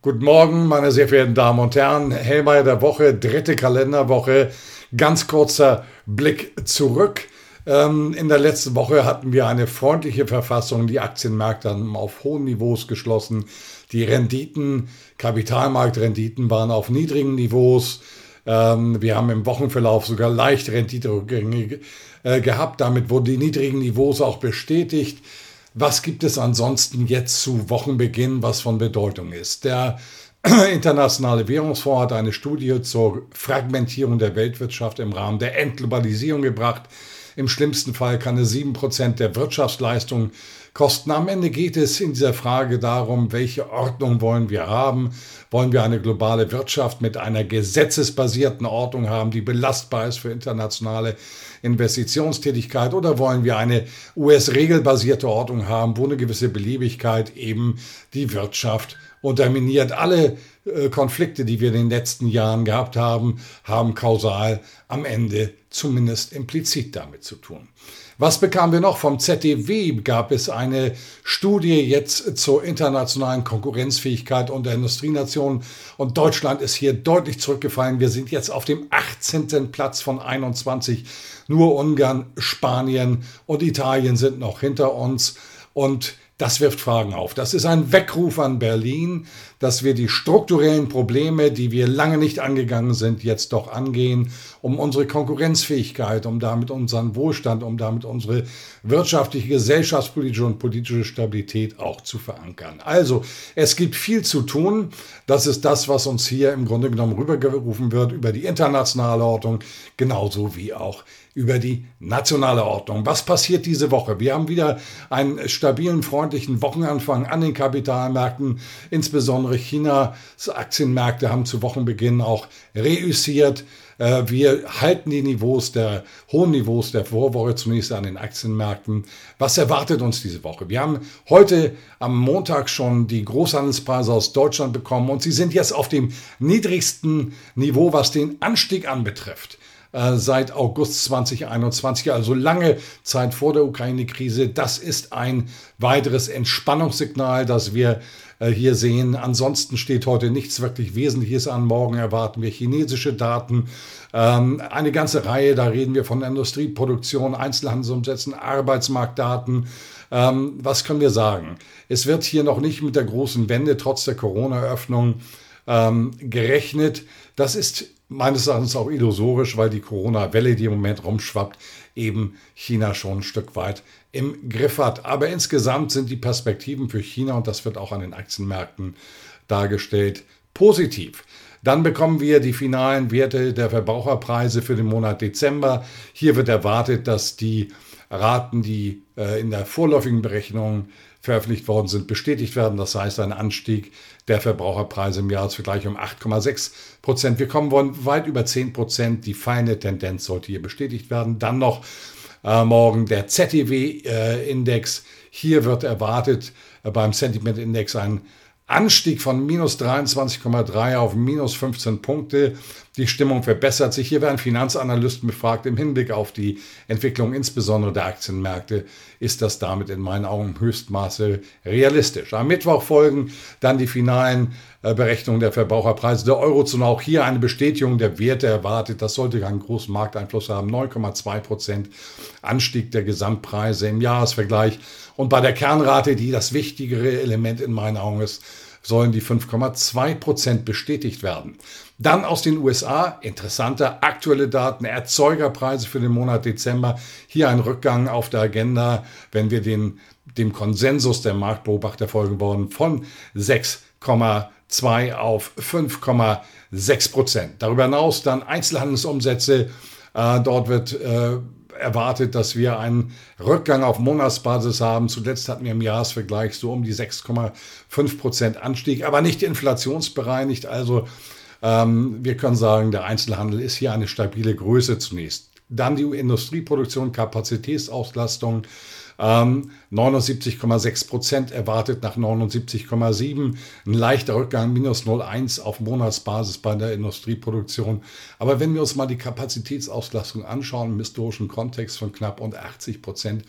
Guten Morgen, meine sehr verehrten Damen und Herren. Hellmeier der Woche, dritte Kalenderwoche. Ganz kurzer Blick zurück. Ähm, in der letzten Woche hatten wir eine freundliche Verfassung. Die Aktienmärkte haben auf hohen Niveaus geschlossen. Die Renditen, Kapitalmarktrenditen waren auf niedrigen Niveaus. Ähm, wir haben im Wochenverlauf sogar leicht Renditerückgänge äh, gehabt. Damit wurden die niedrigen Niveaus auch bestätigt. Was gibt es ansonsten jetzt zu Wochenbeginn, was von Bedeutung ist? Der Internationale Währungsfonds hat eine Studie zur Fragmentierung der Weltwirtschaft im Rahmen der Entglobalisierung gebracht. Im schlimmsten Fall kann es sieben Prozent der Wirtschaftsleistung kosten. Am Ende geht es in dieser Frage darum, welche Ordnung wollen wir haben? Wollen wir eine globale Wirtschaft mit einer gesetzesbasierten Ordnung haben, die belastbar ist für internationale Investitionstätigkeit? Oder wollen wir eine US-regelbasierte Ordnung haben, wo eine gewisse Beliebigkeit eben die Wirtschaft unterminiert. Alle äh, Konflikte, die wir in den letzten Jahren gehabt haben, haben kausal am Ende zumindest implizit damit zu tun. Was bekamen wir noch? Vom ZDW gab es eine Studie jetzt zur internationalen Konkurrenzfähigkeit unter Industrienationen und Deutschland ist hier deutlich zurückgefallen. Wir sind jetzt auf dem 18. Platz von 21. Nur Ungarn, Spanien und Italien sind noch hinter uns und das wirft Fragen auf. Das ist ein Weckruf an Berlin, dass wir die strukturellen Probleme, die wir lange nicht angegangen sind, jetzt doch angehen, um unsere Konkurrenzfähigkeit, um damit unseren Wohlstand, um damit unsere wirtschaftliche, gesellschaftspolitische und politische Stabilität auch zu verankern. Also, es gibt viel zu tun. Das ist das, was uns hier im Grunde genommen rübergerufen wird über die internationale Ordnung, genauso wie auch über die nationale Ordnung. Was passiert diese Woche? Wir haben wieder einen stabilen, freundlichen Wochenanfang an den Kapitalmärkten. Insbesondere Chinas Aktienmärkte haben zu Wochenbeginn auch reüssiert. Äh, wir halten die Niveaus der hohen Niveaus der Vorwoche zunächst an den Aktienmärkten. Was erwartet uns diese Woche? Wir haben heute am Montag schon die Großhandelspreise aus Deutschland bekommen und sie sind jetzt auf dem niedrigsten Niveau, was den Anstieg anbetrifft. Äh, seit August 2021, also lange Zeit vor der Ukraine-Krise. Das ist ein weiteres Entspannungssignal, das wir äh, hier sehen. Ansonsten steht heute nichts wirklich Wesentliches an. Morgen erwarten wir chinesische Daten. Ähm, eine ganze Reihe, da reden wir von Industrieproduktion, Einzelhandelsumsätzen, Arbeitsmarktdaten. Ähm, was können wir sagen? Es wird hier noch nicht mit der großen Wende trotz der Corona-Öffnung ähm, gerechnet. Das ist meines Erachtens auch illusorisch, weil die Corona-Welle, die im Moment rumschwappt, eben China schon ein Stück weit im Griff hat. Aber insgesamt sind die Perspektiven für China, und das wird auch an den Aktienmärkten dargestellt, positiv. Dann bekommen wir die finalen Werte der Verbraucherpreise für den Monat Dezember. Hier wird erwartet, dass die Raten, die äh, in der vorläufigen Berechnung veröffentlicht worden sind, bestätigt werden. Das heißt, ein Anstieg der Verbraucherpreise im Jahresvergleich um 8,6 Prozent. Wir kommen wollen weit über 10 Prozent. Die feine Tendenz sollte hier bestätigt werden. Dann noch äh, morgen der ZTW-Index. Äh, hier wird erwartet äh, beim Sentiment-Index ein Anstieg von minus 23,3 auf minus 15 Punkte. Die Stimmung verbessert sich. Hier werden Finanzanalysten befragt. Im Hinblick auf die Entwicklung insbesondere der Aktienmärkte ist das damit in meinen Augen im Höchstmaße realistisch. Am Mittwoch folgen dann die finalen äh, Berechnungen der Verbraucherpreise der Eurozone. Auch hier eine Bestätigung der Werte erwartet. Das sollte keinen großen Markteinfluss haben. 9,2 Prozent Anstieg der Gesamtpreise im Jahresvergleich. Und bei der Kernrate, die das wichtigere Element in meinen Augen ist, sollen die 5,2 Prozent bestätigt werden. Dann aus den USA, interessante aktuelle Daten, Erzeugerpreise für den Monat Dezember. Hier ein Rückgang auf der Agenda, wenn wir den, dem Konsensus der Marktbeobachter folgen wollen, von 6,2 auf 5,6 Prozent. Darüber hinaus dann Einzelhandelsumsätze. Äh, dort wird äh, erwartet, dass wir einen Rückgang auf Monatsbasis haben. Zuletzt hatten wir im Jahresvergleich so um die 6,5 Prozent Anstieg, aber nicht inflationsbereinigt. Also ähm, wir können sagen, der Einzelhandel ist hier eine stabile Größe zunächst. Dann die Industrieproduktion, Kapazitätsauslastung. Ähm, 79,6 Prozent erwartet nach 79,7. Ein leichter Rückgang, minus 0,1 auf Monatsbasis bei der Industrieproduktion. Aber wenn wir uns mal die Kapazitätsauslastung anschauen im historischen Kontext von knapp unter 80 Prozent,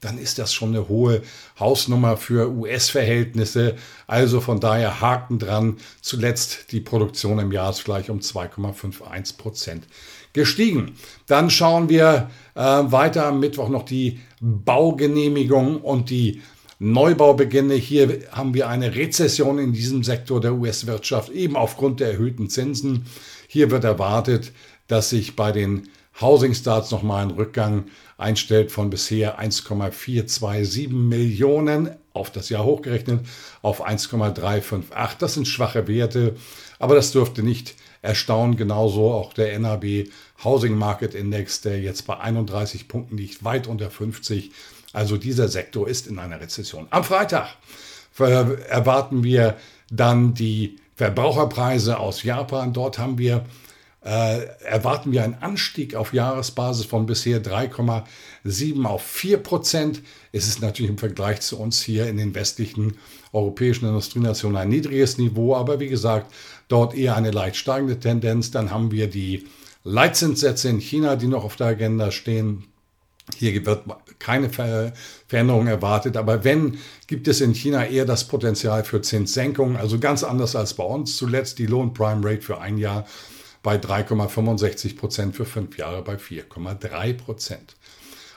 dann ist das schon eine hohe Hausnummer für US-Verhältnisse. Also von daher Haken dran. Zuletzt die Produktion im Jahresvergleich um 2,51 Prozent gestiegen. Dann schauen wir äh, weiter am Mittwoch noch die Baugenehmigung und die Neubaubeginne. Hier haben wir eine Rezession in diesem Sektor der US-Wirtschaft, eben aufgrund der erhöhten Zinsen. Hier wird erwartet, dass sich bei den Housing Starts nochmal ein Rückgang einstellt von bisher 1,427 Millionen auf das Jahr hochgerechnet auf 1,358. Das sind schwache Werte, aber das dürfte nicht erstaunen. Genauso auch der NAB Housing Market Index, der jetzt bei 31 Punkten liegt, weit unter 50. Also dieser Sektor ist in einer Rezession. Am Freitag erwarten wir dann die Verbraucherpreise aus Japan. Dort haben wir äh, erwarten wir einen Anstieg auf Jahresbasis von bisher 3,7 auf 4 Prozent. Es ist natürlich im Vergleich zu uns hier in den westlichen europäischen Industrienationen ein niedriges Niveau, aber wie gesagt, dort eher eine leicht steigende Tendenz. Dann haben wir die Leitzinssätze in China, die noch auf der Agenda stehen. Hier wird keine Veränderung erwartet, aber wenn, gibt es in China eher das Potenzial für Zinssenkungen, also ganz anders als bei uns. Zuletzt die Loan Prime Rate für ein Jahr bei 3,65 Prozent, für fünf Jahre bei 4,3 Prozent.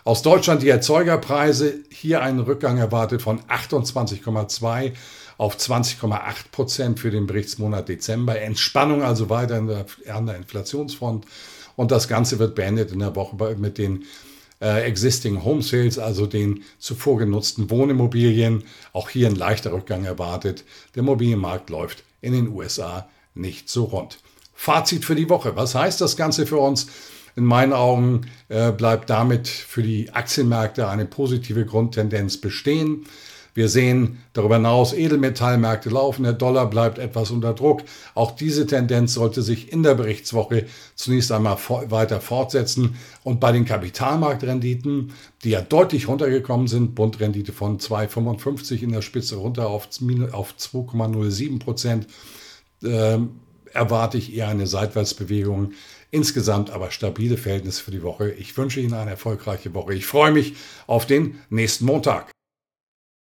Aus Deutschland die Erzeugerpreise, hier einen Rückgang erwartet von 28,2 auf 20,8 Prozent für den Berichtsmonat Dezember. Entspannung also weiter an der Inflationsfront. Und das Ganze wird beendet in der Woche mit den äh, Existing Home Sales, also den zuvor genutzten Wohnimmobilien. Auch hier ein leichter Rückgang erwartet. Der Immobilienmarkt läuft in den USA nicht so rund. Fazit für die Woche. Was heißt das Ganze für uns? In meinen Augen äh, bleibt damit für die Aktienmärkte eine positive Grundtendenz bestehen. Wir sehen darüber hinaus, Edelmetallmärkte laufen, der Dollar bleibt etwas unter Druck. Auch diese Tendenz sollte sich in der Berichtswoche zunächst einmal weiter fortsetzen. Und bei den Kapitalmarktrenditen, die ja deutlich runtergekommen sind, Bundrendite von 2,55 in der Spitze runter auf 2,07 Prozent, ähm, erwarte ich eher eine Seitwärtsbewegung. Insgesamt aber stabile Verhältnisse für die Woche. Ich wünsche Ihnen eine erfolgreiche Woche. Ich freue mich auf den nächsten Montag.